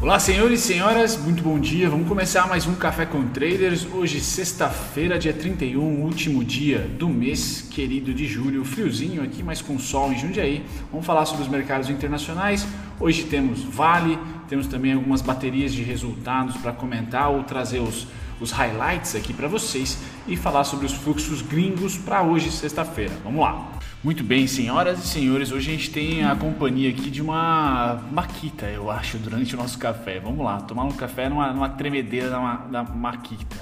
Olá, senhores e senhoras, muito bom dia. Vamos começar mais um Café com Traders. Hoje, sexta-feira, dia 31, último dia do mês querido de julho. Friozinho aqui, mas com sol em Jundiaí. Vamos falar sobre os mercados internacionais. Hoje temos Vale, temos também algumas baterias de resultados para comentar ou trazer os, os highlights aqui para vocês e falar sobre os fluxos gringos para hoje, sexta-feira. Vamos lá. Muito bem, senhoras e senhores, hoje a gente tem a companhia aqui de uma maquita, eu acho, durante o nosso café. Vamos lá, tomar um café numa, numa tremedeira da, da maquita.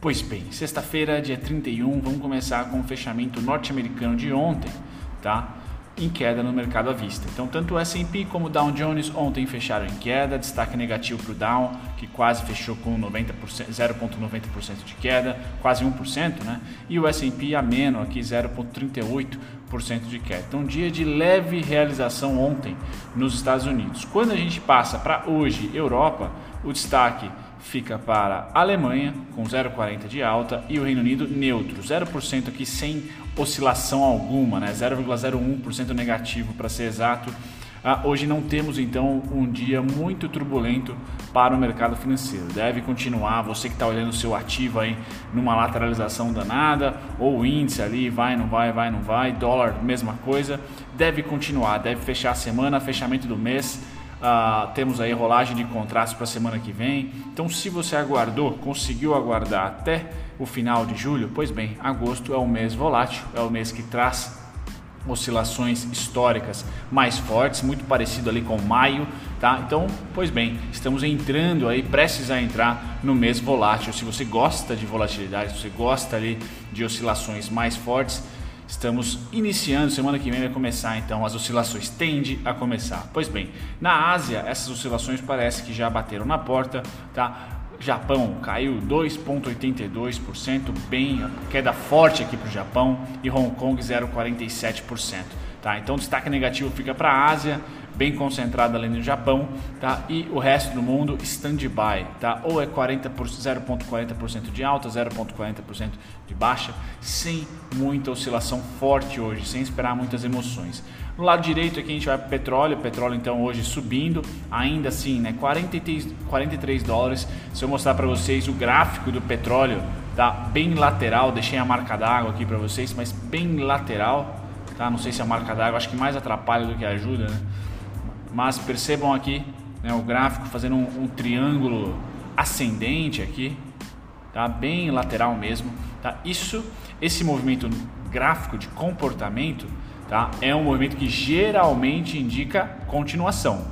Pois bem, sexta-feira, dia 31, vamos começar com o fechamento norte-americano de ontem, tá? Em queda no mercado à vista. Então, tanto o S&P como o Dow Jones ontem fecharam em queda, destaque negativo para o Dow, que quase fechou com 0,90% de queda, quase 1%, né? E o S&P ameno aqui 0,38% de queda. Então, dia de leve realização ontem nos Estados Unidos. Quando a gente passa para hoje, Europa, o destaque fica para a Alemanha com 0,40 de alta e o Reino Unido neutro, 0% aqui sem oscilação alguma, né? 0,01% negativo para ser exato. Ah, hoje não temos então um dia muito turbulento para o mercado financeiro. Deve continuar, você que está olhando o seu ativo aí numa lateralização danada, ou o índice ali vai, não vai, vai, não vai, dólar, mesma coisa. Deve continuar, deve fechar a semana, fechamento do mês Uh, temos aí rolagem de contratos para a semana que vem. Então, se você aguardou, conseguiu aguardar até o final de julho, pois bem, agosto é o mês volátil, é o mês que traz oscilações históricas mais fortes, muito parecido ali com maio, tá? Então, pois bem, estamos entrando aí, prestes a entrar no mês volátil. Se você gosta de volatilidade, se você gosta ali de oscilações mais fortes, Estamos iniciando, semana que vem vai começar então as oscilações, tende a começar. Pois bem, na Ásia essas oscilações parece que já bateram na porta, tá? Japão caiu 2,82%, bem queda forte aqui para o Japão e Hong Kong 0,47%. Tá? Então destaque negativo fica para a Ásia, bem concentrado ali no Japão, tá? E o resto do mundo stand-by, tá? Ou é 40 0,40% de alta, 0,40% de baixa, sem muita oscilação forte hoje, sem esperar muitas emoções. No lado direito aqui a gente vai para petróleo, petróleo então hoje subindo, ainda assim, né? 43, 43 dólares. Se eu mostrar para vocês o gráfico do petróleo, tá bem lateral, deixei a marca d'água aqui para vocês, mas bem lateral, tá? Não sei se a marca d'água acho que mais atrapalha do que ajuda, né? Mas percebam aqui né, o gráfico fazendo um, um, triângulo ascendente aqui, tá? bem lateral mesmo. Tá? Isso, esse movimento gráfico de comportamento tá? é um movimento que geralmente indica continuação.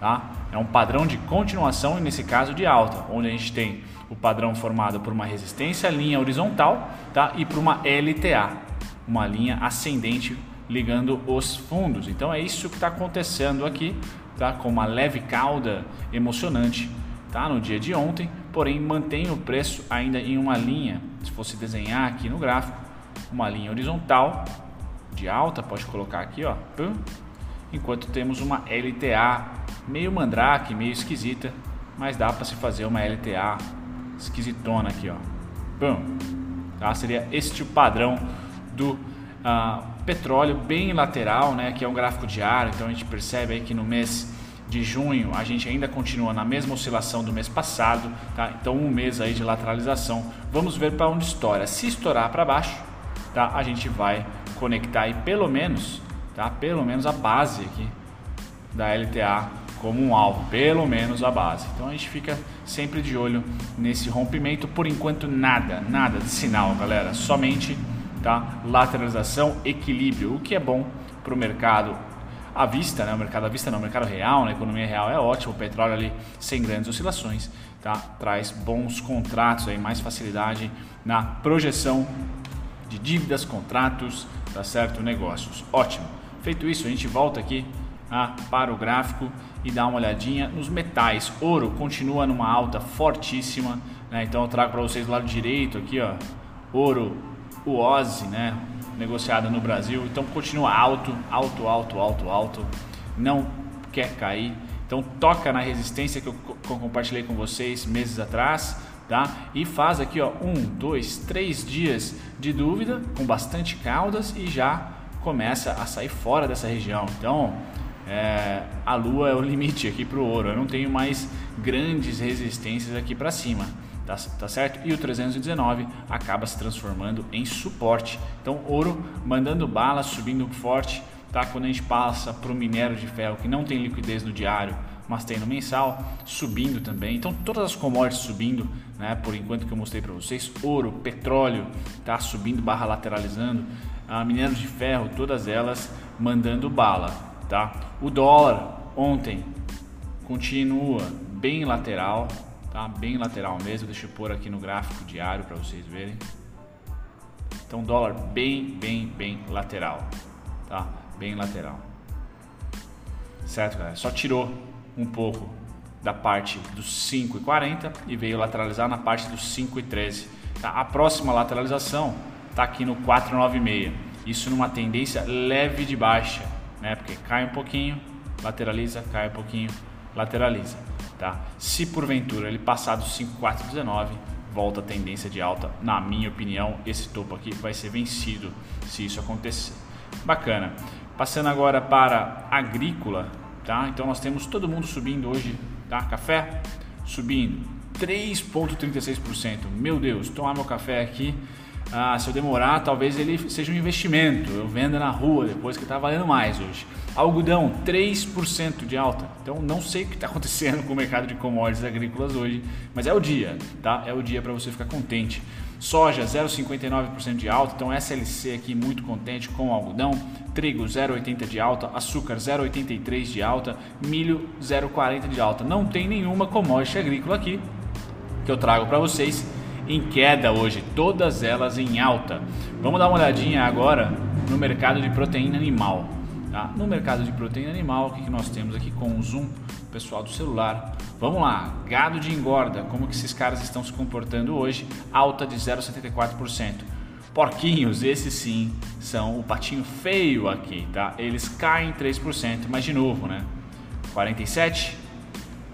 Tá? É um padrão de continuação, nesse caso de alta, onde a gente tem o padrão formado por uma resistência, linha horizontal tá? e por uma LTA, uma linha ascendente ligando os fundos. Então é isso que está acontecendo aqui, tá? Com uma leve cauda emocionante, tá? No dia de ontem, porém mantém o preço ainda em uma linha. Se fosse desenhar aqui no gráfico, uma linha horizontal de alta, pode colocar aqui, ó. Enquanto temos uma LTA meio mandrake, meio esquisita, mas dá para se fazer uma LTA esquisitona aqui, ó. Tá? Seria este o padrão do uh, petróleo bem lateral, né, que é um gráfico diário, então a gente percebe aí que no mês de junho a gente ainda continua na mesma oscilação do mês passado, tá? Então um mês aí de lateralização. Vamos ver para onde estoura. Se estourar para baixo, tá? A gente vai conectar aí pelo menos, tá? Pelo menos a base aqui da LTA como um alvo, pelo menos a base. Então a gente fica sempre de olho nesse rompimento. Por enquanto nada, nada de sinal, galera. Somente tá? lateralização, equilíbrio, o que é bom para o mercado à vista, né? o mercado à vista não, o mercado real, na né? economia real é ótimo, o petróleo ali sem grandes oscilações, tá? traz bons contratos, aí, mais facilidade na projeção de dívidas, contratos, tá certo? Negócios. Ótimo. Feito isso, a gente volta aqui ah, para o gráfico e dá uma olhadinha nos metais. Ouro continua numa alta fortíssima, né? então eu trago para vocês do lado direito aqui, ó, ouro o OZI, né, negociada no Brasil. Então continua alto, alto, alto, alto, alto. Não quer cair. Então toca na resistência que eu, que eu compartilhei com vocês meses atrás, tá? E faz aqui, ó, um, dois, três dias de dúvida com bastante caudas e já começa a sair fora dessa região. Então é, a lua é o limite aqui para o ouro. Eu não tenho mais grandes resistências aqui para cima. Tá, tá, certo? E o 319 acaba se transformando em suporte. Então, ouro mandando bala, subindo forte, tá? Quando a gente passa para o minério de ferro que não tem liquidez no diário, mas tem no mensal, subindo também. Então, todas as commodities subindo, né? Por enquanto que eu mostrei para vocês, ouro, petróleo, tá subindo barra lateralizando, a minério de ferro, todas elas mandando bala, tá? O dólar ontem continua bem lateral, tá? Bem lateral mesmo. Deixa eu pôr aqui no gráfico diário para vocês verem. Então dólar bem, bem, bem lateral, tá? Bem lateral. Certo, galera? Só tirou um pouco da parte dos 5,40 e veio lateralizar na parte dos 5,13. Tá? A próxima lateralização está aqui no 496. Isso numa tendência leve de baixa, né? Porque cai um pouquinho, lateraliza, cai um pouquinho, lateraliza, tá? Se porventura ele passar dos 5,419, volta a tendência de alta. Na minha opinião, esse topo aqui vai ser vencido se isso acontecer. Bacana. Passando agora para agrícola, tá? Então nós temos todo mundo subindo hoje, tá? Café subindo 3.36%. Meu Deus, tomar meu café aqui ah, se eu demorar, talvez ele seja um investimento. Eu venda na rua depois que está valendo mais hoje. Algodão, 3% de alta. Então não sei o que está acontecendo com o mercado de commodities agrícolas hoje, mas é o dia, tá? É o dia para você ficar contente. Soja, 0,59% de alta. Então SLC aqui muito contente com o algodão. Trigo, 0,80 de alta. Açúcar, 0,83 de alta. Milho, 0,40 de alta. Não tem nenhuma commodity agrícola aqui que eu trago para vocês em queda hoje, todas elas em alta. Vamos dar uma olhadinha agora no mercado de proteína animal. Tá? No mercado de proteína animal, o que, que nós temos aqui com o zoom pessoal do celular? Vamos lá, gado de engorda, como que esses caras estão se comportando hoje? Alta de 0,74%. Porquinhos, esses sim são o patinho feio aqui, tá? Eles caem 3%, mas de novo, né? 47,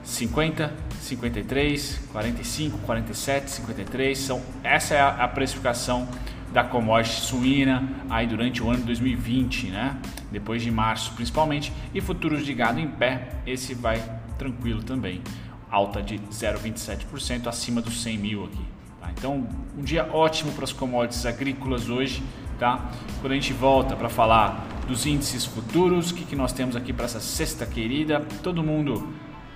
50, 53, 45, 47, 53. São, essa é a, a precificação da commodity suína aí durante o ano de 2020, né? Depois de março, principalmente, e futuros de gado em pé, esse vai tranquilo também, alta de 0,27% acima dos 100 mil aqui. Tá? Então, um dia ótimo para as commodities agrícolas hoje, tá? Quando a gente volta para falar dos índices futuros, o que, que nós temos aqui para essa sexta querida? Todo mundo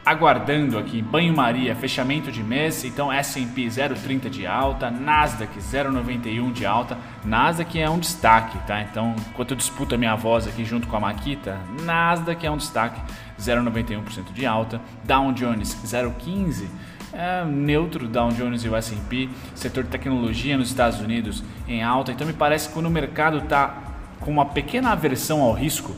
aguardando aqui banho-maria, fechamento de mês, então S&P 0,30 de alta, Nasdaq 0,91 de alta, Nasdaq é um destaque, tá? Então, enquanto eu disputo a minha voz aqui junto com a Maquita, Nasdaq é um destaque, 0,91% de alta, Dow Jones 0,15 é, neutro Dow Jones e o S&P, setor de tecnologia nos Estados Unidos em alta, então me parece que quando o mercado está com uma pequena aversão ao risco,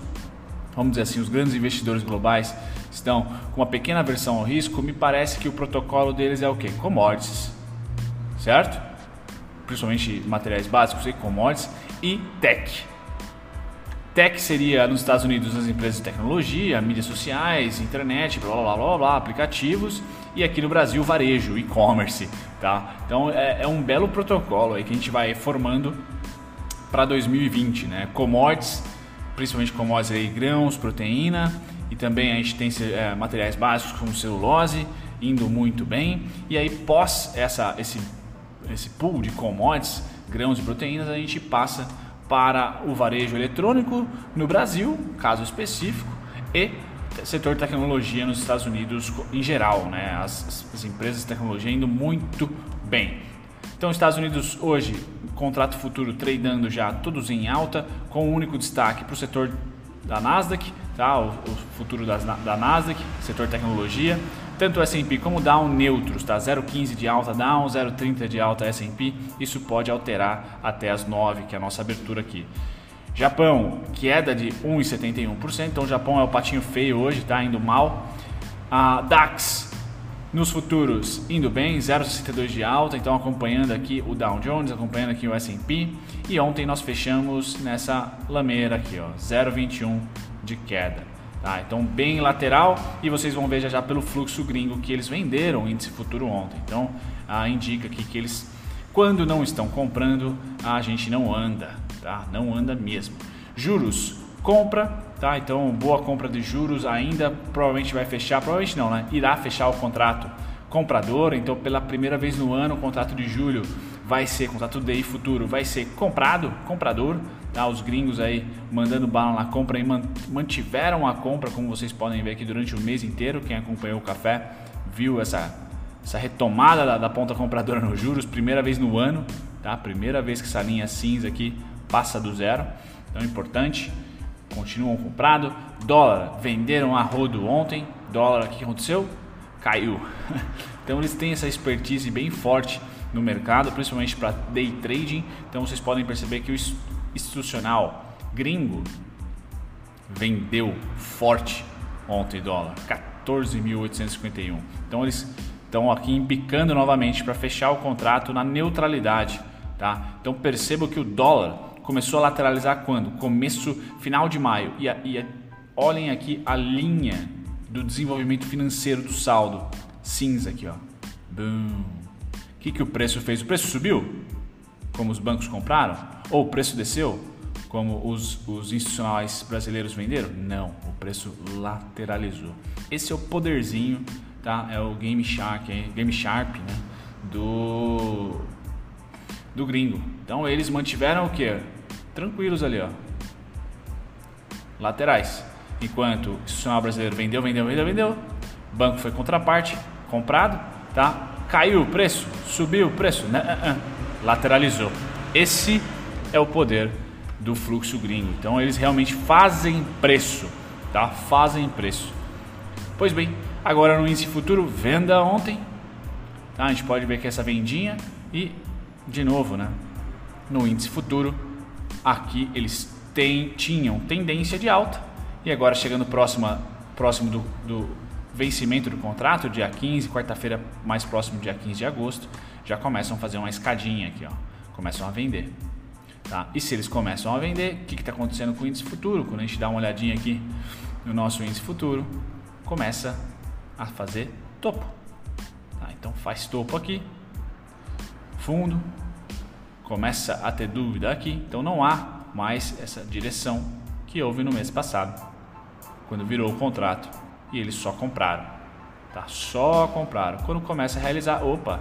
vamos dizer assim, os grandes investidores globais estão com uma pequena aversão ao risco, me parece que o protocolo deles é o que? Commodities, certo? Principalmente materiais básicos e commodities e tech. Tech seria nos Estados Unidos as empresas de tecnologia, mídias sociais, internet, blá blá blá blá, aplicativos e aqui no Brasil varejo, e-commerce, tá? Então é, é, um belo protocolo aí que a gente vai formando para 2020, né? Commodities, principalmente commodities aí, grãos, proteína e também a gente tem é, materiais básicos como celulose indo muito bem. E aí, pós essa, esse, esse pool de commodities, grãos e proteínas, a gente passa para o varejo eletrônico no Brasil, caso específico, e setor tecnologia nos Estados Unidos em geral, né? as, as empresas de tecnologia indo muito bem. Então, Estados Unidos hoje, contrato futuro tradando já todos em alta, com o um único destaque para o setor da Nasdaq, tá? o, o futuro das, da Nasdaq, setor tecnologia. Tanto o S&P como o Dow neutros, tá? 0,15 de alta Dow, 0,30 de alta S&P. Isso pode alterar até as 9, que é a nossa abertura aqui. Japão, queda de 1,71%. Então o Japão é o patinho feio hoje, tá indo mal. A DAX nos futuros indo bem, 0,62 de alta, então acompanhando aqui o Dow Jones, acompanhando aqui o S&P. E ontem nós fechamos nessa lameira aqui, ó, 0,21 de queda. Tá? Então bem lateral e vocês vão ver já, já pelo fluxo gringo que eles venderam o índice futuro ontem. Então ah, indica aqui que eles, quando não estão comprando, a gente não anda, tá? Não anda mesmo. Juros compra, tá? Então, boa compra de juros ainda provavelmente vai fechar, provavelmente não, né? Irá fechar o contrato comprador, então pela primeira vez no ano o contrato de julho vai ser, contrato DI futuro, vai ser comprado, comprador, tá? Os gringos aí mandando bala na compra e mantiveram a compra, como vocês podem ver aqui durante o mês inteiro, quem acompanhou o café viu essa, essa retomada da, da ponta compradora nos juros, primeira vez no ano, tá? Primeira vez que essa linha cinza aqui passa do zero, então é importante, continuam comprado, dólar, venderam a rodo ontem, dólar, o que aconteceu? Caiu, então eles têm essa expertise bem forte no mercado, principalmente para day trading. Então vocês podem perceber que o institucional gringo vendeu forte ontem dólar, 14.851. Então eles estão aqui embicando novamente para fechar o contrato na neutralidade, tá? Então perceba que o dólar começou a lateralizar quando? Começo, final de maio. E, e olhem aqui a linha do desenvolvimento financeiro do saldo cinza aqui, ó. Boom o que, que o preço fez? O preço subiu, como os bancos compraram? Ou o preço desceu, como os, os institucionais brasileiros venderam? Não, o preço lateralizou. Esse é o poderzinho, tá? É o Game Shark, Game Sharp, né? Do do gringo. Então eles mantiveram o que? Tranquilos ali, ó. Laterais. Enquanto o institucional brasileiro vendeu, vendeu, vendeu, vendeu. Banco foi contraparte, comprado, tá? Caiu o preço? Subiu o preço? Né? Uh, uh. Lateralizou. Esse é o poder do fluxo gringo. Então eles realmente fazem preço, tá? Fazem preço. Pois bem, agora no índice futuro, venda ontem. Tá? A gente pode ver que essa vendinha e de novo, né? No índice futuro, aqui eles tinham tendência de alta e agora chegando próximo, próximo do, do vencimento do contrato, dia 15, quarta-feira mais próximo, dia 15 de agosto, já começam a fazer uma escadinha aqui, ó. Começam a vender. Tá? E se eles começam a vender, o que está acontecendo com o índice futuro? Quando a gente dá uma olhadinha aqui no nosso índice futuro, começa a fazer topo. Tá? Então faz topo aqui, fundo, começa a ter dúvida aqui, então não há mais essa direção que houve no mês passado, quando virou o contrato e eles só compraram. Tá? Só compraram. Quando começa a realizar, opa,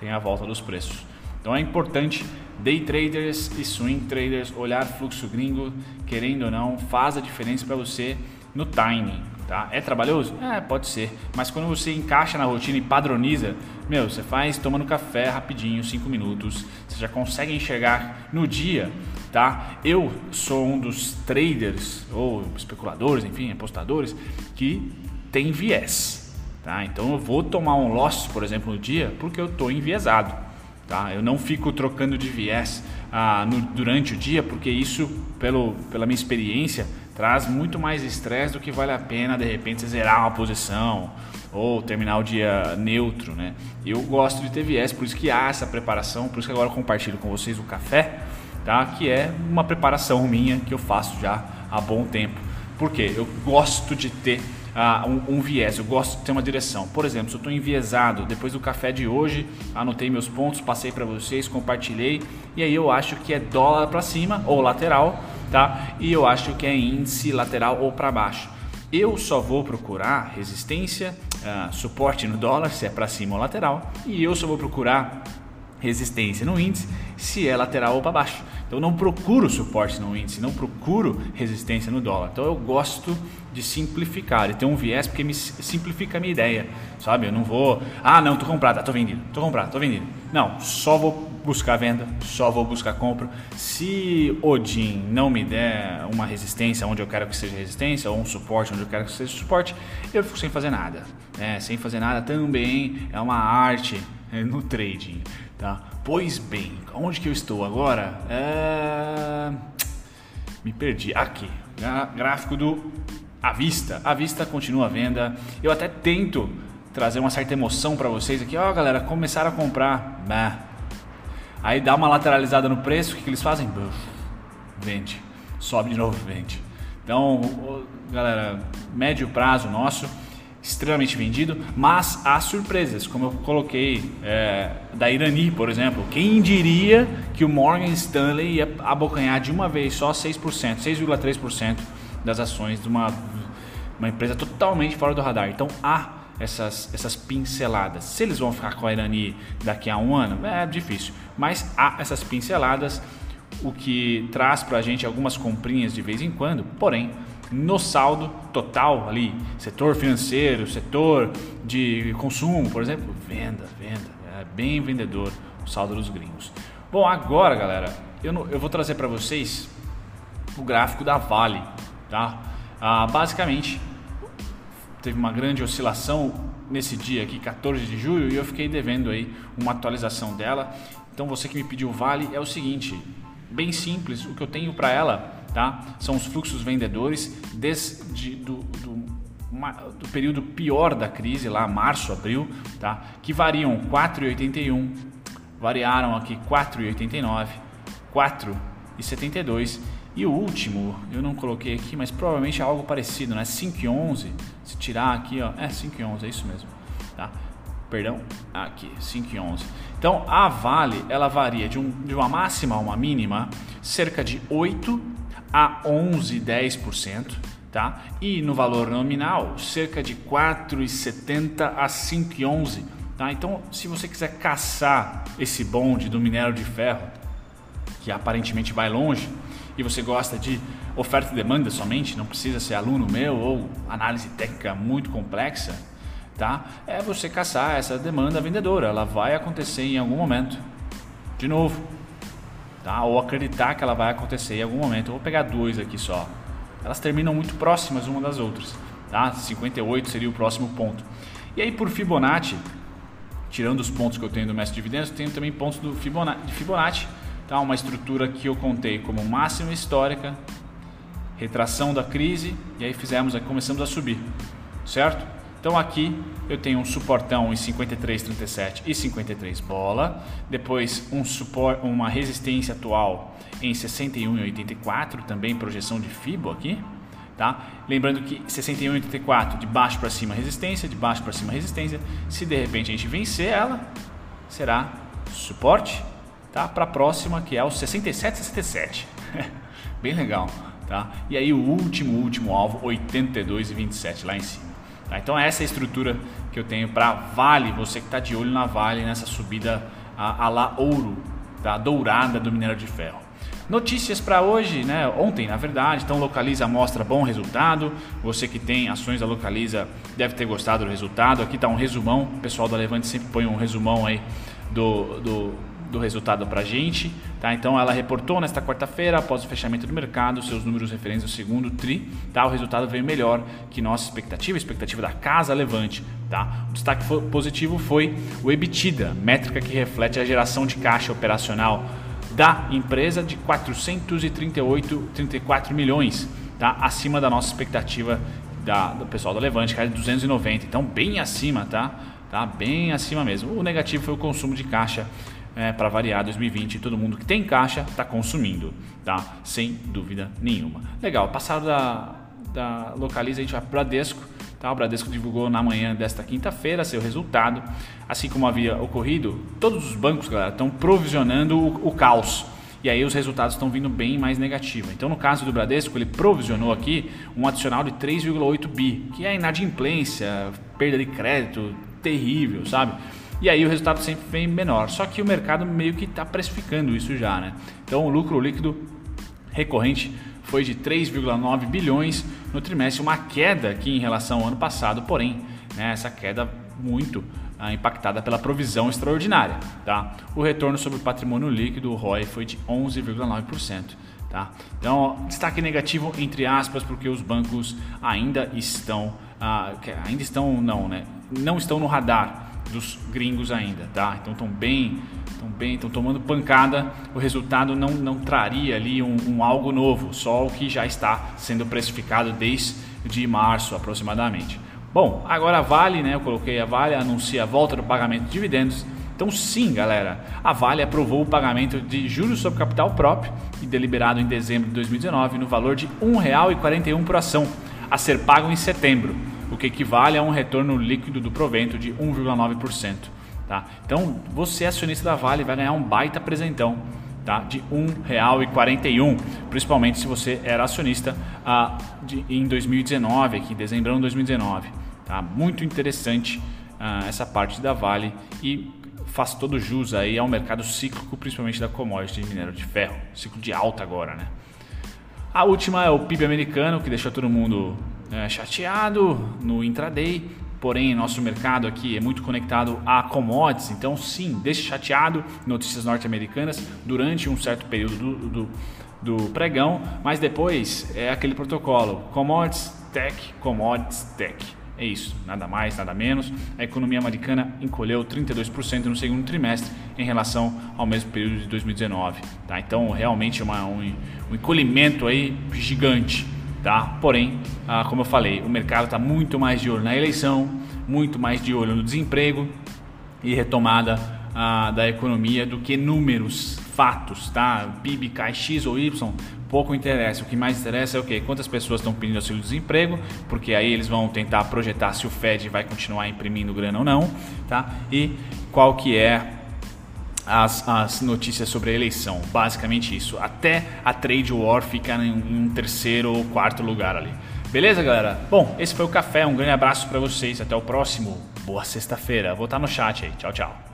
tem a volta dos preços. Então é importante day traders e swing traders olhar fluxo gringo, querendo ou não, faz a diferença para você no timing. Tá? É trabalhoso? É, pode ser. Mas quando você encaixa na rotina e padroniza, meu, você faz tomando café rapidinho, 5 minutos, você já consegue enxergar no dia, tá? Eu sou um dos traders ou especuladores, enfim, apostadores que tem viés, tá? Então eu vou tomar um loss, por exemplo, no dia, porque eu estou enviesado, tá? Eu não fico trocando de viés ah, no, durante o dia, porque isso, pelo, pela minha experiência, traz muito mais estresse do que vale a pena de repente você zerar uma posição ou terminar o dia neutro, né? Eu gosto de ter viés, por isso que há essa preparação, por isso que agora eu compartilho com vocês o café, tá? Que é uma preparação minha que eu faço já há bom tempo. Por quê? Eu gosto de ter uh, um, um, viés, eu gosto de ter uma direção. Por exemplo, se eu estou enviesado, depois do café de hoje, anotei meus pontos, passei para vocês, compartilhei, e aí eu acho que é dólar para cima ou lateral, tá? E eu acho que é índice lateral ou para baixo. Eu só vou procurar resistência, uh, suporte no dólar, se é para cima ou lateral, e eu só vou procurar resistência no índice se é lateral ou para baixo. Então não procuro suporte no índice, não procuro resistência no dólar. Então eu gosto de simplificar, de ter um viés porque me simplifica a minha ideia, sabe? Eu não vou, ah, não, tô comprado, ah, tô vendido, tô comprado, tô vendido. Não, só vou buscar venda, só vou buscar compra. Se Odin não me der uma resistência onde eu quero que seja resistência, ou um suporte onde eu quero que seja suporte, eu fico sem fazer nada. É, sem fazer nada também é uma arte é, no trading, tá? Pois bem, onde que eu estou agora? É... Me perdi. Aqui, gráfico do à vista. À vista continua a venda. Eu até tento trazer uma certa emoção para vocês aqui. Ó, oh, galera, começaram a comprar. Bah. Aí dá uma lateralizada no preço, o que, que eles fazem? Vende. Sobe de novo, vende. Então, galera, médio prazo nosso extremamente vendido, mas há surpresas, como eu coloquei é, da Irani, por exemplo. Quem diria que o Morgan Stanley ia abocanhar de uma vez só 6%, 6,3% das ações de uma, uma empresa totalmente fora do radar. Então há essas, essas pinceladas. Se eles vão ficar com a Irani daqui a um ano, é difícil, mas há essas pinceladas, o que traz para a gente algumas comprinhas de vez em quando, porém no saldo total ali, setor financeiro, setor de consumo, por exemplo, venda, venda, é bem vendedor o saldo dos gringos. Bom, agora galera, eu, não, eu vou trazer para vocês o gráfico da Vale, tá? Ah, basicamente, teve uma grande oscilação nesse dia aqui, 14 de julho, e eu fiquei devendo aí uma atualização dela. Então você que me pediu Vale é o seguinte, bem simples, o que eu tenho para ela tá? São os fluxos vendedores desde do, do, do período pior da crise, lá março, abril, tá? Que variam 4,81, variaram aqui 4,89, 4,72 e o último, eu não coloquei aqui, mas provavelmente é algo parecido, né? 5,11, se tirar aqui, ó, é 5,11, é isso mesmo, tá? Perdão, aqui, 5,11. Então, a Vale, ela varia de, um, de uma máxima a uma mínima, cerca de 8 a 11, 10%, tá? E no valor nominal, cerca de 4,70 a 5,11, tá? Então, se você quiser caçar esse bonde do minério de ferro, que aparentemente vai longe, e você gosta de oferta e demanda somente, não precisa ser aluno meu ou análise técnica muito complexa, tá? É você caçar essa demanda vendedora, ela vai acontecer em algum momento. De novo, tá? ou acreditar que ela vai acontecer em algum momento. Eu vou pegar duas aqui só. Elas terminam muito próximas uma das outras. Tá? 58 seria o próximo ponto. E aí por Fibonacci, tirando os pontos que eu tenho do mestre de dividendos, tenho também pontos do Fibonacci, de Fibonacci, tá? uma estrutura que eu contei como máxima histórica, retração da crise e aí fizemos, começamos a subir, certo? Então aqui eu tenho um suportão em 53,37 e 53 bola, depois um supor, uma resistência atual em 61,84, também projeção de FIBO aqui, tá? Lembrando que 61,84 de baixo para cima resistência, de baixo para cima resistência. Se de repente a gente vencer ela, será suporte, tá? Para a próxima que é o 67,67. Bem legal, tá? E aí o último último alvo 82,27 lá em cima. Tá? Então essa é a estrutura que eu tenho para Vale, você que está de olho na Vale nessa subida a, a lá ouro, tá? dourada do minério de ferro. Notícias para hoje, né? Ontem, na verdade, então Localiza mostra bom resultado. Você que tem ações da Localiza deve ter gostado do resultado. Aqui está um resumão. O pessoal da Levante sempre põe um resumão aí do, do do resultado para a gente. Tá? Então ela reportou nesta quarta-feira, após o fechamento do mercado, seus números referentes ao segundo TRI. Tá? O resultado veio melhor que nossa expectativa, expectativa da Casa Levante. Tá? O destaque positivo foi o EBITDA, métrica que reflete a geração de caixa operacional da empresa de 438, 34 milhões, tá? acima da nossa expectativa da, do pessoal da Levante, que era de 290, então bem acima, tá? tá? Bem acima mesmo. O negativo foi o consumo de caixa é, para variar 2020, todo mundo que tem caixa está consumindo, tá? Sem dúvida nenhuma. Legal, passado da, da Localiza, a gente vai para Bradesco. Tá? O Bradesco divulgou na manhã desta quinta-feira seu resultado. Assim como havia ocorrido, todos os bancos estão provisionando o, o caos e aí os resultados estão vindo bem mais negativos. Então, no caso do Bradesco, ele provisionou aqui um adicional de 3,8 bi, que é inadimplência, perda de crédito terrível, sabe? E aí o resultado sempre vem menor. Só que o mercado meio que está precificando isso já, né? Então o lucro líquido recorrente foi de 3,9 bilhões no trimestre, uma queda aqui em relação ao ano passado, porém, né, essa queda muito ah, impactada pela provisão extraordinária. Tá? O retorno sobre o patrimônio líquido, o ROI, foi de 11,9%. Tá? Então, destaque negativo entre aspas, porque os bancos ainda estão, ah, ainda estão não, né? Não estão no radar dos gringos ainda, tá? Então estão bem, estão bem, estão tomando pancada. O resultado não, não traria ali um, um, algo novo, só o que já está sendo precificado desde março aproximadamente. Bom, agora a Vale, né? Eu coloquei a Vale anuncia a volta do pagamento de dividendos. Então sim, galera, a Vale aprovou o pagamento de juros sobre capital próprio e deliberado em dezembro de 2019 no valor de R$ 1,41 por ação, a ser pago em setembro. O que equivale a um retorno líquido do provento de 1,9%. Tá? Então, você acionista da Vale vai ganhar um baita presentão tá? de R$ 1,41, principalmente se você era acionista ah, de, em 2019, aqui em dezembro de 2019. Tá? Muito interessante ah, essa parte da Vale e faz todo jus aí ao mercado cíclico, principalmente da commodity de minério de ferro, ciclo de alta agora, né? A última é o PIB americano, que deixou todo mundo é, chateado no intraday, porém nosso mercado aqui é muito conectado a commodities, então sim, deixa chateado notícias norte-americanas durante um certo período do, do, do, pregão, mas depois é aquele protocolo commodities tech, commodities tech. É isso, nada mais, nada menos. A economia americana encolheu 32% no segundo trimestre em relação ao mesmo período de 2019. Tá? Então, realmente é uma, um, um encolhimento aí gigante. Tá? Porém, ah, como eu falei, o mercado está muito mais de olho na eleição, muito mais de olho no desemprego e retomada ah, da economia do que números, fatos, tá? PIB cai X ou Y, pouco interessa. O que mais interessa é o quê? Quantas pessoas estão pedindo auxílio-desemprego, porque aí eles vão tentar projetar se o Fed vai continuar imprimindo grana ou não, tá? E qual que é as, as notícias sobre a eleição. Basicamente isso. Até a trade war fica em um terceiro ou quarto lugar ali. Beleza, galera? Bom, esse foi o café. Um grande abraço para vocês. Até o próximo. Boa sexta-feira. Vou estar no chat aí. Tchau, tchau.